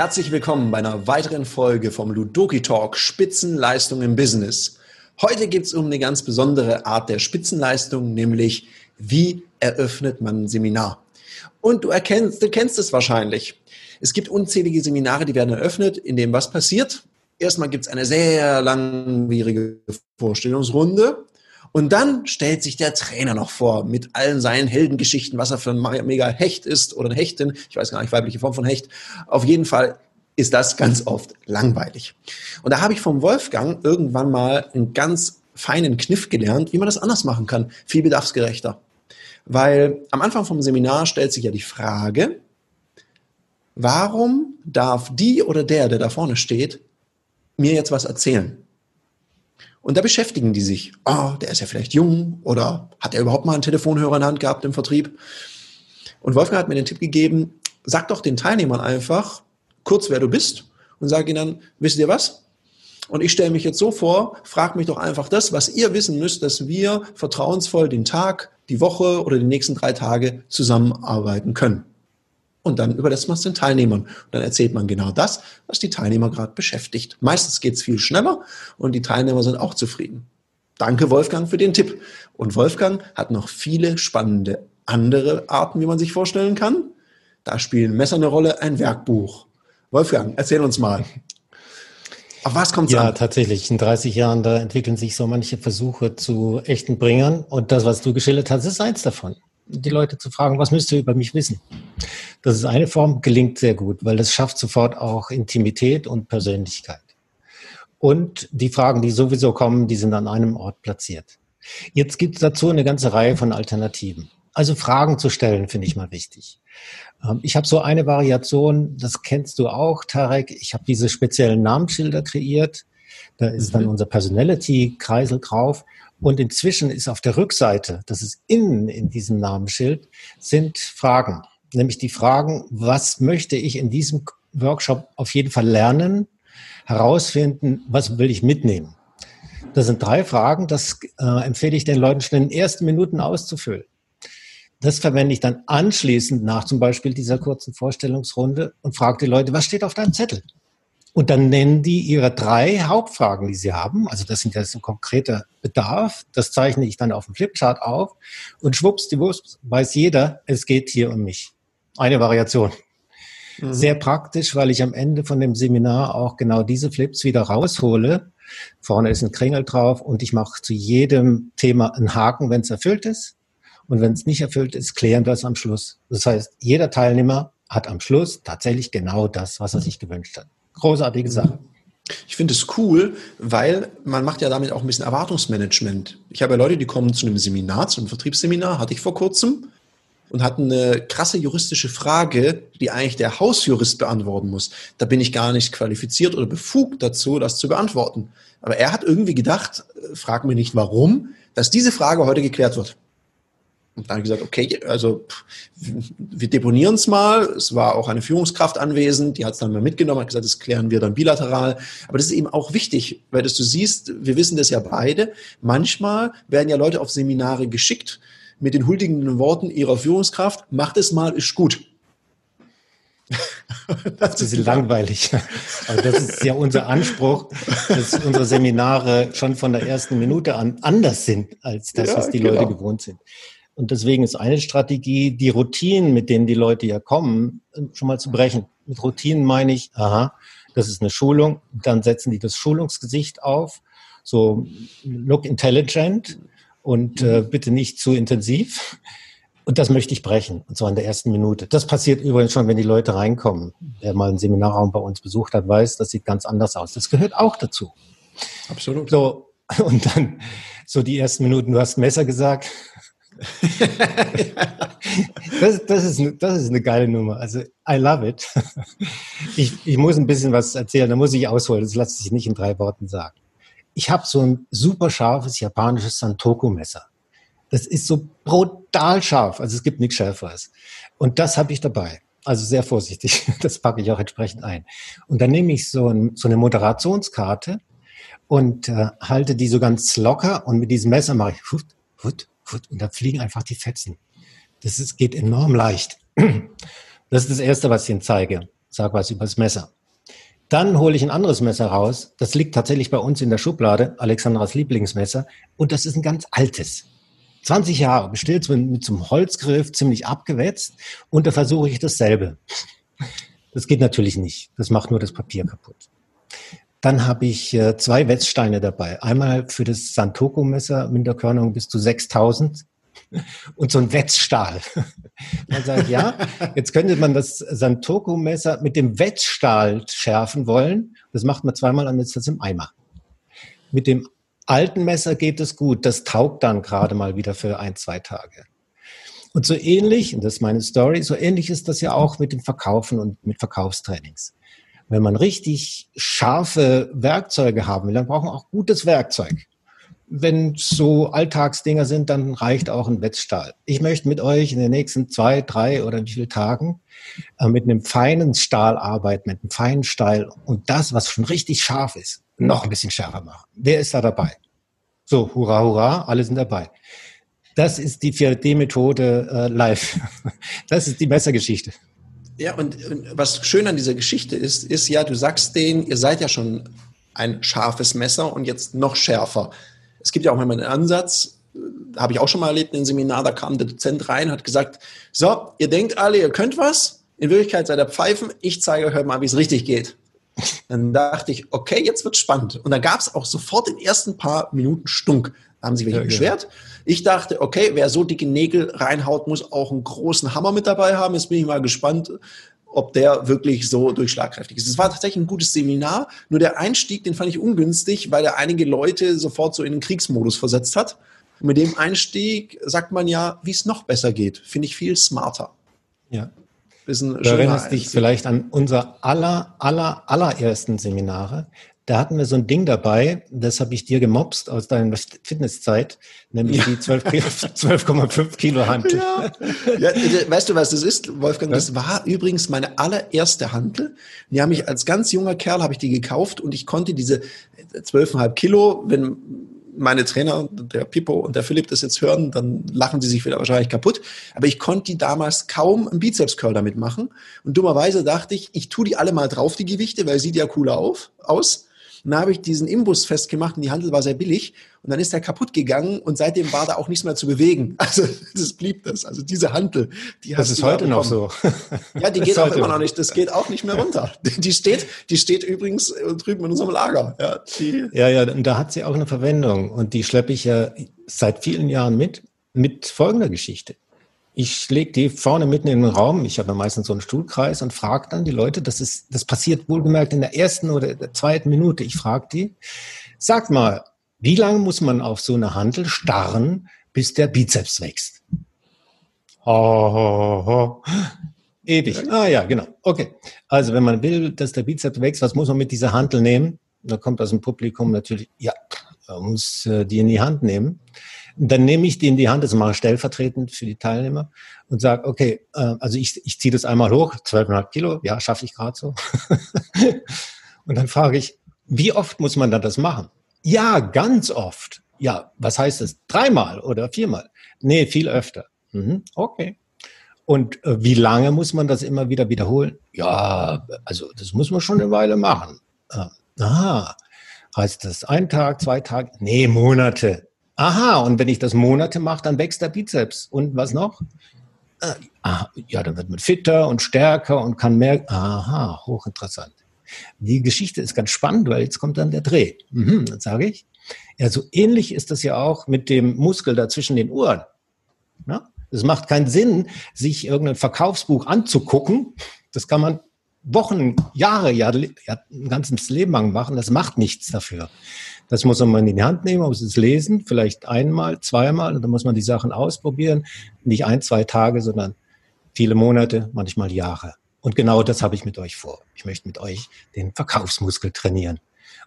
Herzlich willkommen bei einer weiteren Folge vom Ludoki Talk Spitzenleistung im Business. Heute geht es um eine ganz besondere Art der Spitzenleistung, nämlich wie eröffnet man ein Seminar. Und du erkennst, du kennst es wahrscheinlich. Es gibt unzählige Seminare, die werden eröffnet, in dem was passiert. Erstmal gibt es eine sehr langwierige Vorstellungsrunde. Und dann stellt sich der Trainer noch vor mit allen seinen Heldengeschichten, was er für ein mega Hecht ist oder eine Hechtin. Ich weiß gar nicht, weibliche Form von Hecht. Auf jeden Fall ist das ganz oft langweilig. Und da habe ich vom Wolfgang irgendwann mal einen ganz feinen Kniff gelernt, wie man das anders machen kann, viel bedarfsgerechter. Weil am Anfang vom Seminar stellt sich ja die Frage, warum darf die oder der, der da vorne steht, mir jetzt was erzählen? Und da beschäftigen die sich. Oh, der ist ja vielleicht jung oder hat er überhaupt mal einen Telefonhörer in der Hand gehabt im Vertrieb? Und Wolfgang hat mir den Tipp gegeben, sag doch den Teilnehmern einfach kurz, wer du bist und sag ihnen dann, wisst ihr was? Und ich stelle mich jetzt so vor, frag mich doch einfach das, was ihr wissen müsst, dass wir vertrauensvoll den Tag, die Woche oder die nächsten drei Tage zusammenarbeiten können. Und dann überlässt man es den Teilnehmern. Und dann erzählt man genau das, was die Teilnehmer gerade beschäftigt. Meistens geht es viel schneller und die Teilnehmer sind auch zufrieden. Danke, Wolfgang, für den Tipp. Und Wolfgang hat noch viele spannende andere Arten, wie man sich vorstellen kann. Da spielen Messer eine Rolle, ein Werkbuch. Wolfgang, erzähl uns mal. Auf was kommt es ja, an? Ja, tatsächlich. In 30 Jahren, da entwickeln sich so manche Versuche zu echten Bringern. Und das, was du geschildert hast, ist eins davon die Leute zu fragen, was müsst ihr über mich wissen? Das ist eine Form, gelingt sehr gut, weil das schafft sofort auch Intimität und Persönlichkeit. Und die Fragen, die sowieso kommen, die sind an einem Ort platziert. Jetzt gibt es dazu eine ganze Reihe von Alternativen. Also Fragen zu stellen, finde ich mal wichtig. Ähm, ich habe so eine Variation, das kennst du auch, Tarek. Ich habe diese speziellen Namensschilder kreiert. Da ist dann mhm. unser Personality-Kreisel drauf. Und inzwischen ist auf der Rückseite, das ist innen in diesem Namensschild, sind Fragen. Nämlich die Fragen, was möchte ich in diesem Workshop auf jeden Fall lernen, herausfinden, was will ich mitnehmen. Das sind drei Fragen, das äh, empfehle ich den Leuten schon in den ersten Minuten auszufüllen. Das verwende ich dann anschließend nach zum Beispiel dieser kurzen Vorstellungsrunde und frage die Leute, was steht auf deinem Zettel? Und dann nennen die ihre drei Hauptfragen, die sie haben. Also das sind jetzt ein konkreter Bedarf. Das zeichne ich dann auf dem Flipchart auf. Und schwuppsdiwupps weiß jeder, es geht hier um mich. Eine Variation. Mhm. Sehr praktisch, weil ich am Ende von dem Seminar auch genau diese Flips wieder raushole. Vorne ist ein Kringel drauf und ich mache zu jedem Thema einen Haken, wenn es erfüllt ist. Und wenn es nicht erfüllt ist, klären wir es am Schluss. Das heißt, jeder Teilnehmer hat am Schluss tatsächlich genau das, was er sich gewünscht hat großartige Sache. Ich finde es cool, weil man macht ja damit auch ein bisschen Erwartungsmanagement. Ich habe ja Leute, die kommen zu einem Seminar, zu einem Vertriebsseminar, hatte ich vor kurzem, und hatten eine krasse juristische Frage, die eigentlich der Hausjurist beantworten muss. Da bin ich gar nicht qualifiziert oder befugt dazu, das zu beantworten. Aber er hat irgendwie gedacht, äh, frag mir nicht warum, dass diese Frage heute geklärt wird. Und dann habe ich gesagt, okay, also wir deponieren es mal. Es war auch eine Führungskraft anwesend, die hat es dann mal mitgenommen, hat gesagt, das klären wir dann bilateral. Aber das ist eben auch wichtig, weil das du siehst, wir wissen das ja beide. Manchmal werden ja Leute auf Seminare geschickt mit den huldigenden Worten ihrer Führungskraft, macht es mal, ist gut. Das ist langweilig. Aber das ist ja unser Anspruch, dass unsere Seminare schon von der ersten Minute an anders sind als das, ja, was die genau. Leute gewohnt sind. Und deswegen ist eine Strategie, die Routinen, mit denen die Leute ja kommen, schon mal zu brechen. Mit Routinen meine ich, aha, das ist eine Schulung, dann setzen die das Schulungsgesicht auf, so look intelligent und äh, bitte nicht zu intensiv. Und das möchte ich brechen, und zwar in der ersten Minute. Das passiert übrigens schon, wenn die Leute reinkommen. Wer mal einen Seminarraum bei uns besucht hat, weiß, das sieht ganz anders aus. Das gehört auch dazu. Absolut. So, und dann so die ersten Minuten, du hast Messer gesagt, das, das, ist, das ist eine geile Nummer. Also, I love it. Ich, ich muss ein bisschen was erzählen, da muss ich ausholen, das lässt sich nicht in drei Worten sagen. Ich habe so ein super scharfes japanisches Santoku-Messer. Das ist so brutal scharf, also es gibt nichts Schärferes. Und das habe ich dabei. Also sehr vorsichtig, das packe ich auch entsprechend ein. Und dann nehme ich so, ein, so eine Moderationskarte und äh, halte die so ganz locker und mit diesem Messer mache ich hut, hut, und da fliegen einfach die Fetzen. Das ist, geht enorm leicht. Das ist das Erste, was ich Ihnen zeige. Sag was über das Messer. Dann hole ich ein anderes Messer raus. Das liegt tatsächlich bei uns in der Schublade, Alexandras Lieblingsmesser. Und das ist ein ganz altes. 20 Jahre bestellt mit so einem Holzgriff, ziemlich abgewetzt. Und da versuche ich dasselbe. Das geht natürlich nicht. Das macht nur das Papier kaputt. Dann habe ich äh, zwei Wetzsteine dabei. Einmal für das Santoko-Messer, Minderkörnung bis zu 6000 und so ein Wetzstahl. Man sagt, ja, jetzt könnte man das Santoko-Messer mit dem Wetzstahl schärfen wollen. Das macht man zweimal, dann ist das im Eimer. Mit dem alten Messer geht es gut. Das taugt dann gerade mal wieder für ein, zwei Tage. Und so ähnlich, und das ist meine Story, so ähnlich ist das ja auch mit dem Verkaufen und mit Verkaufstrainings. Wenn man richtig scharfe Werkzeuge haben will, dann braucht man auch gutes Werkzeug. Wenn so Alltagsdinger sind, dann reicht auch ein Wetzstahl. Ich möchte mit euch in den nächsten zwei, drei oder wie viele Tagen äh, mit einem feinen Stahl arbeiten, mit einem feinen Stahl und das, was schon richtig scharf ist, noch ein bisschen schärfer machen. Wer ist da dabei? So, hurra, hurra, alle sind dabei. Das ist die 4D-Methode äh, live. Das ist die Messergeschichte. Ja, und, und was schön an dieser Geschichte ist, ist ja, du sagst denen, ihr seid ja schon ein scharfes Messer und jetzt noch schärfer. Es gibt ja auch manchmal einen Ansatz, äh, habe ich auch schon mal erlebt in einem Seminar, da kam der Dozent rein, hat gesagt, so, ihr denkt alle, ihr könnt was, in Wirklichkeit seid ihr Pfeifen, ich zeige euch mal, wie es richtig geht. Dann dachte ich, okay, jetzt wird spannend. Und da gab es auch sofort in den ersten paar Minuten Stunk. Haben sich welche ja, beschwert. Ja. Ich dachte, okay, wer so dicke Nägel reinhaut, muss auch einen großen Hammer mit dabei haben. Jetzt bin ich mal gespannt, ob der wirklich so durchschlagkräftig ist. Es war tatsächlich ein gutes Seminar, nur der Einstieg, den fand ich ungünstig, weil er einige Leute sofort so in den Kriegsmodus versetzt hat. Und mit dem Einstieg sagt man ja, wie es noch besser geht. Finde ich viel smarter. Ja. du erinnerst dich vielleicht an unser aller, aller, allerersten Seminare. Da hatten wir so ein Ding dabei, das habe ich dir gemobst aus deiner Fitnesszeit, nämlich ja. die 12,5 12, Kilo Hantel. Ja. ja. weißt du, was das ist, Wolfgang? Das war übrigens meine allererste Hantel. Die haben mich als ganz junger Kerl habe ich die gekauft und ich konnte diese 12,5 Kilo, wenn meine Trainer, der Pippo und der Philipp das jetzt hören, dann lachen sie sich wieder wahrscheinlich kaputt. Aber ich konnte die damals kaum einen Bizeps-Curl damit machen. Und dummerweise dachte ich, ich tue die alle mal drauf, die Gewichte, weil sieht ja cooler auf, aus. Und dann habe ich diesen Imbus festgemacht und die Handel war sehr billig. Und dann ist der kaputt gegangen und seitdem war da auch nichts mehr zu bewegen. Also das blieb das. Also diese Handel, die Das ist heute noch so. Ja, die geht auch immer noch nicht. Das geht auch nicht mehr runter. Die steht, die steht übrigens drüben in unserem Lager. Ja, die ja, ja, und da hat sie auch eine Verwendung. Und die schleppe ich ja seit vielen Jahren mit, mit folgender Geschichte. Ich lege die vorne mitten in den Raum. Ich habe meistens so einen Stuhlkreis und frage dann die Leute, das ist, das passiert wohlgemerkt in der ersten oder der zweiten Minute. Ich frage die, sag mal, wie lange muss man auf so eine Handel starren, bis der Bizeps wächst? Ho, ho, ho. Ewig. Ah ja, genau. Okay. Also wenn man will, dass der Bizeps wächst, was muss man mit dieser Handel nehmen? Da kommt aus dem Publikum natürlich, ja, man muss äh, die in die Hand nehmen dann nehme ich die in die Hand, das mache ich stellvertretend für die Teilnehmer und sage, okay, äh, also ich, ich ziehe das einmal hoch, 12,5 Kilo, ja, schaffe ich gerade so. und dann frage ich, wie oft muss man dann das machen? Ja, ganz oft. Ja, was heißt das? Dreimal oder viermal? Nee, viel öfter. Mhm, okay. Und äh, wie lange muss man das immer wieder wiederholen? Ja, also das muss man schon eine Weile machen. Äh, aha, heißt das ein Tag, zwei Tage? Nee, Monate. Aha, und wenn ich das Monate mache, dann wächst der Bizeps. Und was noch? Äh, ah, ja, dann wird man fitter und stärker und kann mehr. Aha, hochinteressant. Die Geschichte ist ganz spannend, weil jetzt kommt dann der Dreh. Mhm, dann sage ich. Ja, so ähnlich ist das ja auch mit dem Muskel da zwischen den Ohren. Es macht keinen Sinn, sich irgendein Verkaufsbuch anzugucken. Das kann man Wochen, Jahre, ja, ein ganzes Leben lang machen. Das macht nichts dafür. Das muss man in die Hand nehmen, muss es lesen, vielleicht einmal, zweimal, und dann muss man die Sachen ausprobieren. Nicht ein, zwei Tage, sondern viele Monate, manchmal Jahre. Und genau das habe ich mit euch vor. Ich möchte mit euch den Verkaufsmuskel trainieren.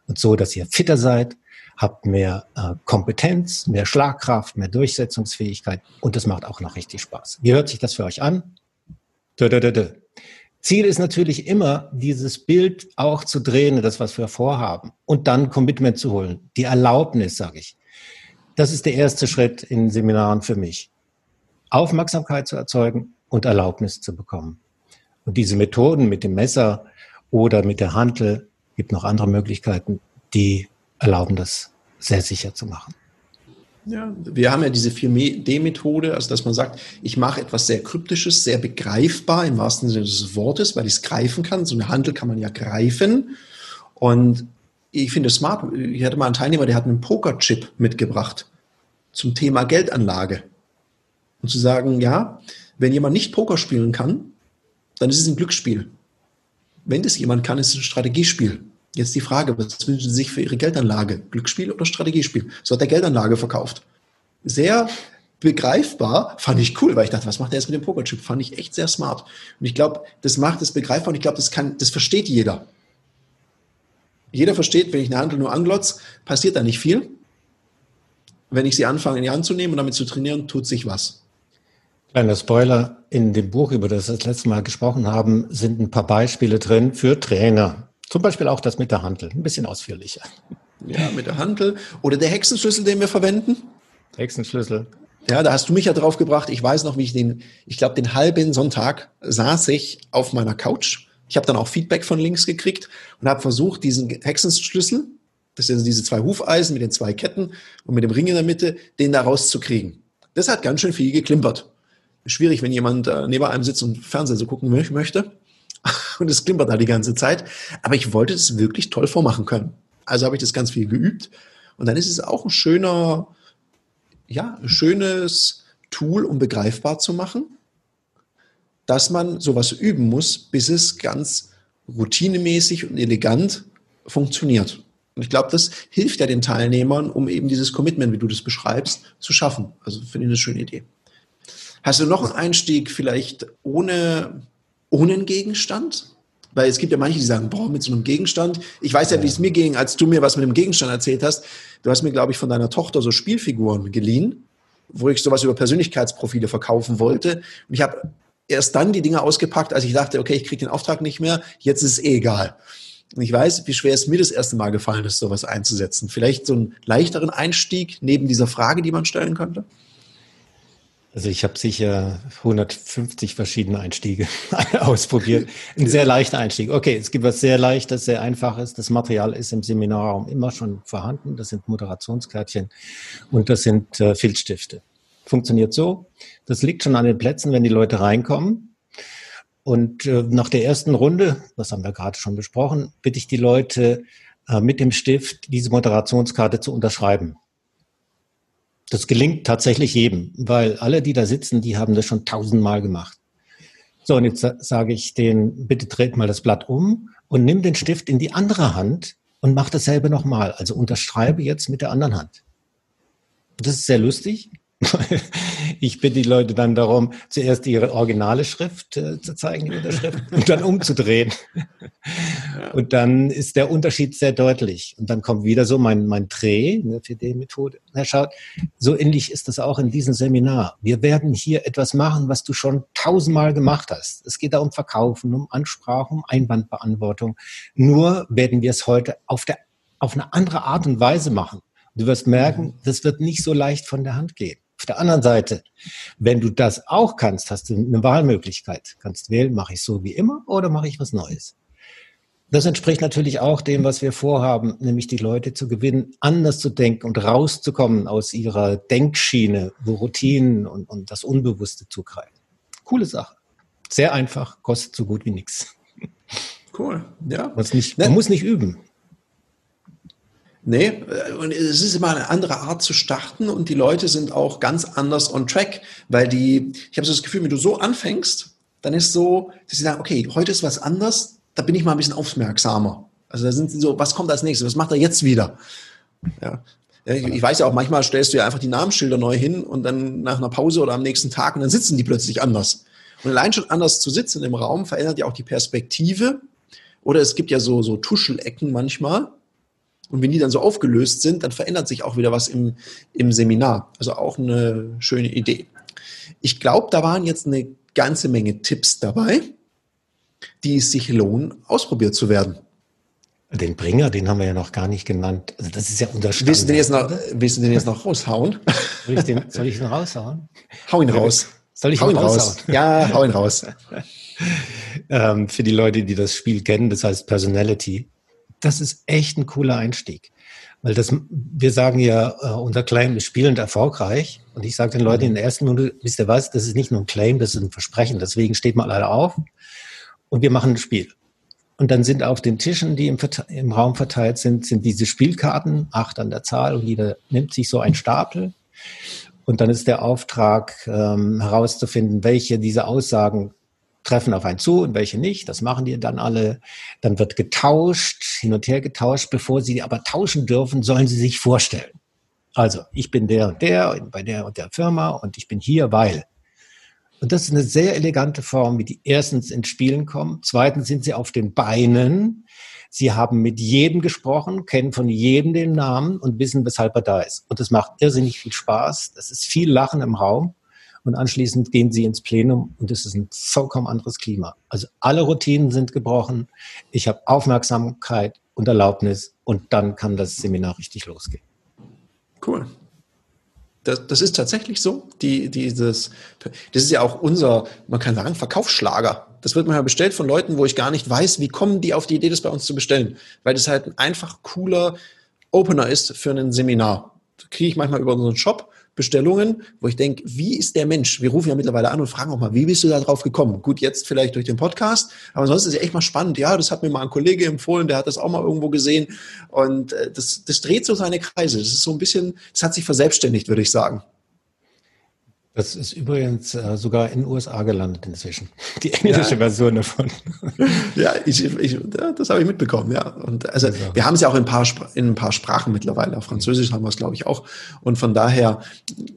Und so, dass ihr fitter seid, habt mehr äh, Kompetenz, mehr Schlagkraft, mehr Durchsetzungsfähigkeit und das macht auch noch richtig Spaß. Wie hört sich das für euch an? Dö, dö, dö, dö. Ziel ist natürlich immer, dieses Bild auch zu drehen, das, was wir vorhaben, und dann Commitment zu holen. Die Erlaubnis, sage ich. Das ist der erste Schritt in Seminaren für mich. Aufmerksamkeit zu erzeugen und Erlaubnis zu bekommen. Und diese Methoden mit dem Messer oder mit der Hantel, gibt noch andere Möglichkeiten, die erlauben das sehr sicher zu machen. Ja, wir haben ja diese 4D-Methode, also dass man sagt, ich mache etwas sehr Kryptisches, sehr begreifbar im wahrsten Sinne des Wortes, weil ich es greifen kann. So eine Handel kann man ja greifen. Und ich finde es smart. Ich hatte mal einen Teilnehmer, der hat einen Pokerchip mitgebracht zum Thema Geldanlage. Und zu sagen, ja, wenn jemand nicht Poker spielen kann, dann ist es ein Glücksspiel. Wenn das jemand kann, ist es ein Strategiespiel. Jetzt die Frage, was wünschen Sie sich für Ihre Geldanlage? Glücksspiel oder Strategiespiel? So hat er Geldanlage verkauft. Sehr begreifbar, fand ich cool, weil ich dachte, was macht er jetzt mit dem Pokerchip? Fand ich echt sehr smart. Und ich glaube, das macht es begreifbar und ich glaube, das kann, das versteht jeder. Jeder versteht, wenn ich eine Handel nur anglotz, passiert da nicht viel. Wenn ich sie anfange in die Hand zu nehmen und damit zu trainieren, tut sich was. Kleiner Spoiler, in dem Buch, über das wir das letzte Mal gesprochen haben, sind ein paar Beispiele drin für Trainer. Zum Beispiel auch das mit der Handel, ein bisschen ausführlicher. Ja, mit der Handel. Oder der Hexenschlüssel, den wir verwenden. Hexenschlüssel. Ja, da hast du mich ja drauf gebracht. Ich weiß noch, wie ich den, ich glaube, den halben Sonntag saß ich auf meiner Couch. Ich habe dann auch Feedback von links gekriegt und habe versucht, diesen Hexenschlüssel, das sind diese zwei Hufeisen mit den zwei Ketten und mit dem Ring in der Mitte, den da rauszukriegen. Das hat ganz schön viel geklimpert. Schwierig, wenn jemand äh, neben einem sitzt und Fernsehen so gucken möchte. Und es klimpert da die ganze Zeit. Aber ich wollte es wirklich toll vormachen können. Also habe ich das ganz viel geübt. Und dann ist es auch ein schöner, ja, ein schönes Tool, um begreifbar zu machen, dass man sowas üben muss, bis es ganz routinemäßig und elegant funktioniert. Und ich glaube, das hilft ja den Teilnehmern, um eben dieses Commitment, wie du das beschreibst, zu schaffen. Also finde ich eine schöne Idee. Hast du noch einen Einstieg vielleicht ohne ohne einen Gegenstand? Weil es gibt ja manche, die sagen, boah, mit so einem Gegenstand. Ich weiß ja, wie es mir ging, als du mir was mit dem Gegenstand erzählt hast. Du hast mir, glaube ich, von deiner Tochter so Spielfiguren geliehen, wo ich sowas über Persönlichkeitsprofile verkaufen wollte. Und ich habe erst dann die Dinge ausgepackt, als ich dachte, okay, ich kriege den Auftrag nicht mehr, jetzt ist es eh egal. Und ich weiß, wie schwer es mir das erste Mal gefallen ist, sowas einzusetzen. Vielleicht so einen leichteren Einstieg neben dieser Frage, die man stellen könnte? Also ich habe sicher 150 verschiedene Einstiege ausprobiert. Ein sehr leichter Einstieg. Okay, es gibt was sehr leichtes, sehr einfaches. Das Material ist im Seminarraum immer schon vorhanden. Das sind Moderationskärtchen und das sind äh, Filzstifte. Funktioniert so. Das liegt schon an den Plätzen, wenn die Leute reinkommen. Und äh, nach der ersten Runde, das haben wir gerade schon besprochen, bitte ich die Leute äh, mit dem Stift diese Moderationskarte zu unterschreiben. Das gelingt tatsächlich jedem, weil alle, die da sitzen, die haben das schon tausendmal gemacht. So, und jetzt sage ich denen, bitte dreht mal das Blatt um und nimm den Stift in die andere Hand und mach dasselbe nochmal. Also unterschreibe jetzt mit der anderen Hand. Das ist sehr lustig. Ich bitte die Leute dann darum, zuerst ihre originale Schrift äh, zu zeigen, die Unterschrift, und dann umzudrehen. Und dann ist der Unterschied sehr deutlich. Und dann kommt wieder so mein, mein Dreh ne, für die Methode. Herr Schaut, so ähnlich ist das auch in diesem Seminar. Wir werden hier etwas machen, was du schon tausendmal gemacht hast. Es geht da um Verkaufen, um Ansprache, um Einwandbeantwortung. Nur werden wir es heute auf, der, auf eine andere Art und Weise machen. Du wirst merken, das wird nicht so leicht von der Hand gehen. Auf der anderen Seite, wenn du das auch kannst, hast du eine Wahlmöglichkeit. Kannst wählen, mache ich so wie immer oder mache ich was Neues. Das entspricht natürlich auch dem, was wir vorhaben, nämlich die Leute zu gewinnen, anders zu denken und rauszukommen aus ihrer Denkschiene, wo Routinen und, und das Unbewusste zugreifen. Coole Sache. Sehr einfach, kostet so gut wie nichts. Cool, ja. Man, nicht, man muss nicht üben. Nee, äh, und es ist immer eine andere Art zu starten und die Leute sind auch ganz anders on track, weil die, ich habe so das Gefühl, wenn du so anfängst, dann ist so, dass sie sagen, okay, heute ist was anders, da bin ich mal ein bisschen aufmerksamer. Also da sind sie so, was kommt als nächstes, was macht er jetzt wieder? Ja. Ich, ich weiß ja auch, manchmal stellst du ja einfach die Namensschilder neu hin und dann nach einer Pause oder am nächsten Tag und dann sitzen die plötzlich anders. Und allein schon anders zu sitzen im Raum verändert ja auch die Perspektive. Oder es gibt ja so, so Tuschelecken manchmal, und wenn die dann so aufgelöst sind, dann verändert sich auch wieder was im, im Seminar. Also auch eine schöne Idee. Ich glaube, da waren jetzt eine ganze Menge Tipps dabei, die es sich lohnen, ausprobiert zu werden. Den Bringer, den haben wir ja noch gar nicht genannt. Also das ist ja unser Willst du den jetzt noch, willst du den jetzt noch raushauen? Soll ich den, soll ich den raushauen? Hau ihn raus. Soll ich hau ihn raus? Ja, hau ihn raus. ähm, für die Leute, die das Spiel kennen, das heißt Personality. Das ist echt ein cooler Einstieg. Weil das, wir sagen ja, uh, unser Claim ist spielend erfolgreich. Und ich sage den Leuten in der ersten Minute, wisst ihr was, das ist nicht nur ein Claim, das ist ein Versprechen. Deswegen steht man leider auf und wir machen ein Spiel. Und dann sind auf den Tischen, die im, im, Raum verteilt sind, sind diese Spielkarten, acht an der Zahl, und jeder nimmt sich so einen Stapel. Und dann ist der Auftrag ähm, herauszufinden, welche dieser Aussagen treffen auf einen zu und welche nicht. Das machen die dann alle. Dann wird getauscht, hin und her getauscht. Bevor sie aber tauschen dürfen, sollen sie sich vorstellen. Also, ich bin der und der bei der und der Firma und ich bin hier, weil. Und das ist eine sehr elegante Form, wie die erstens ins Spielen kommen. Zweitens sind sie auf den Beinen. Sie haben mit jedem gesprochen, kennen von jedem den Namen und wissen, weshalb er da ist. Und das macht irrsinnig viel Spaß. Das ist viel Lachen im Raum. Und anschließend gehen sie ins Plenum und es ist ein vollkommen anderes Klima. Also alle Routinen sind gebrochen. Ich habe Aufmerksamkeit und Erlaubnis und dann kann das Seminar richtig losgehen. Cool. Das, das ist tatsächlich so. Die, dieses, das ist ja auch unser, man kann sagen, Verkaufsschlager. Das wird manchmal bestellt von Leuten, wo ich gar nicht weiß, wie kommen die auf die Idee, das bei uns zu bestellen. Weil das halt ein einfach cooler Opener ist für ein Seminar. Das kriege ich manchmal über unseren Shop Bestellungen, wo ich denke, wie ist der Mensch? Wir rufen ja mittlerweile an und fragen auch mal, wie bist du da drauf gekommen? Gut, jetzt vielleicht durch den Podcast, aber sonst ist es echt mal spannend. Ja, das hat mir mal ein Kollege empfohlen, der hat das auch mal irgendwo gesehen und äh, das, das dreht so seine Kreise. Das ist so ein bisschen, das hat sich verselbstständigt, würde ich sagen. Das ist übrigens äh, sogar in den USA gelandet inzwischen. Die englische ja. Version davon. Ja, ich, ich, das habe ich mitbekommen, ja. Und also, also. wir haben es ja auch in ein, paar, in ein paar Sprachen mittlerweile. Auf Französisch haben wir es, glaube ich, auch. Und von daher,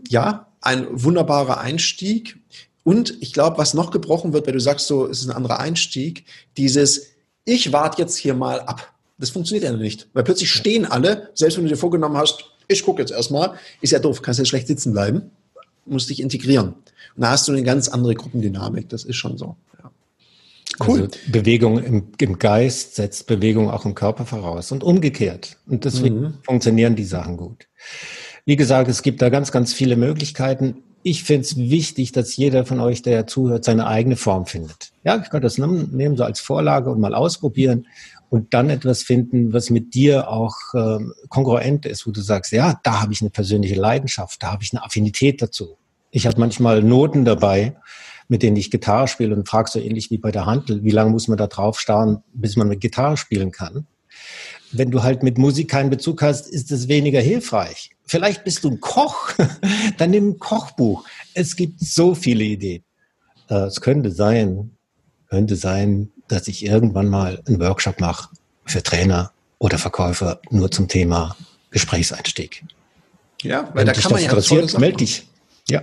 ja, ein wunderbarer Einstieg. Und ich glaube, was noch gebrochen wird, weil du sagst so, es ist ein anderer Einstieg, dieses, ich warte jetzt hier mal ab. Das funktioniert ja nicht. Weil plötzlich stehen alle, selbst wenn du dir vorgenommen hast, ich gucke jetzt erstmal, ist ja doof, kannst ja schlecht sitzen bleiben musst dich integrieren. Und da hast du eine ganz andere Gruppendynamik, das ist schon so. Ja. Cool. Also Bewegung im, im, Geist setzt Bewegung auch im Körper voraus und umgekehrt. Und deswegen mhm. funktionieren die Sachen gut. Wie gesagt, es gibt da ganz, ganz viele Möglichkeiten. Ich finde es wichtig, dass jeder von euch, der zuhört, seine eigene Form findet. Ja, ich könnte das nehmen, so als Vorlage und mal ausprobieren und dann etwas finden, was mit dir auch äh, kongruent ist, wo du sagst, ja, da habe ich eine persönliche Leidenschaft, da habe ich eine Affinität dazu. Ich habe manchmal Noten dabei, mit denen ich Gitarre spiele und frage so ähnlich wie bei der Handel, wie lange muss man da drauf starren, bis man mit Gitarre spielen kann. Wenn du halt mit Musik keinen Bezug hast, ist es weniger hilfreich. Vielleicht bist du ein Koch, dann nimm ein Kochbuch. Es gibt so viele Ideen. Äh, es könnte sein, könnte sein, dass ich irgendwann mal einen Workshop mache für Trainer oder Verkäufer nur zum Thema Gesprächseinstieg. Ja, weil Wenn da kann man ja interessiert, melde dich. Ja.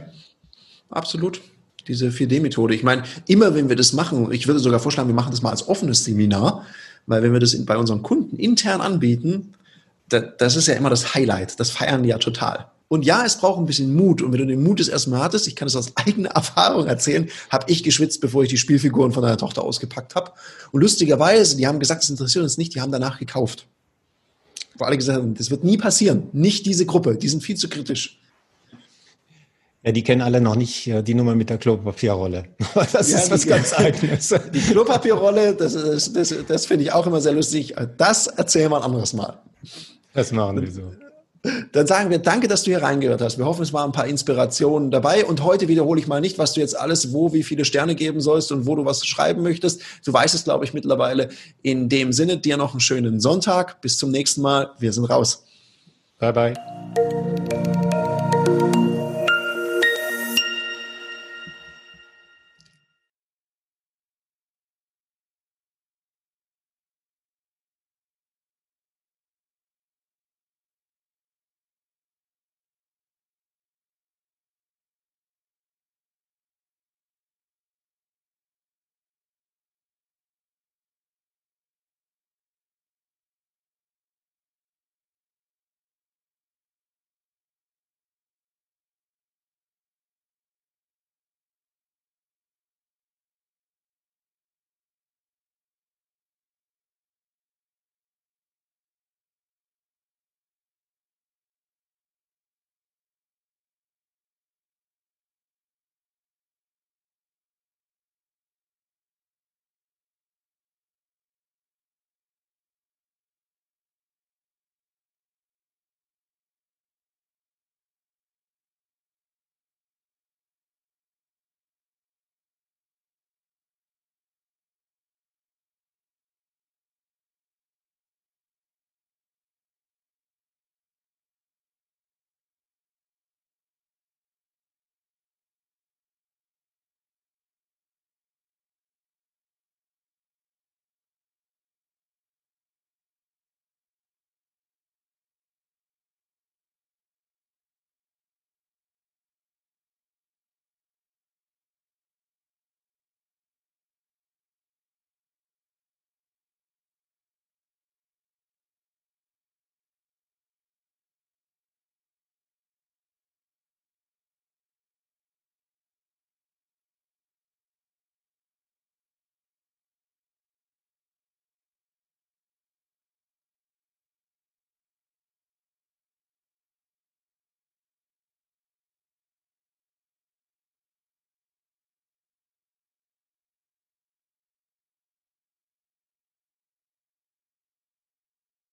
Absolut. Diese 4D-Methode. Ich meine, immer wenn wir das machen, ich würde sogar vorschlagen, wir machen das mal als offenes Seminar, weil wenn wir das bei unseren Kunden intern anbieten, das ist ja immer das Highlight. Das feiern die ja total. Und ja, es braucht ein bisschen Mut. Und wenn du den Mut das erstmal hattest, ich kann es aus eigener Erfahrung erzählen, habe ich geschwitzt, bevor ich die Spielfiguren von deiner Tochter ausgepackt habe. Und lustigerweise, die haben gesagt, das interessiert uns nicht, die haben danach gekauft. Wo alle gesagt haben, das wird nie passieren. Nicht diese Gruppe, die sind viel zu kritisch. Ja, die kennen alle noch nicht äh, die Nummer mit der Klopapierrolle. Das ja, ist was ganz Eigenes. Die Klopapierrolle, das, das, das, das finde ich auch immer sehr lustig. Das erzählen wir ein anderes Mal. Das machen wir so. Dann sagen wir danke, dass du hier reingehört hast. Wir hoffen, es waren ein paar Inspirationen dabei. Und heute wiederhole ich mal nicht, was du jetzt alles wo, wie viele Sterne geben sollst und wo du was schreiben möchtest. Du weißt es, glaube ich, mittlerweile. In dem Sinne, dir noch einen schönen Sonntag. Bis zum nächsten Mal. Wir sind raus. Bye, bye.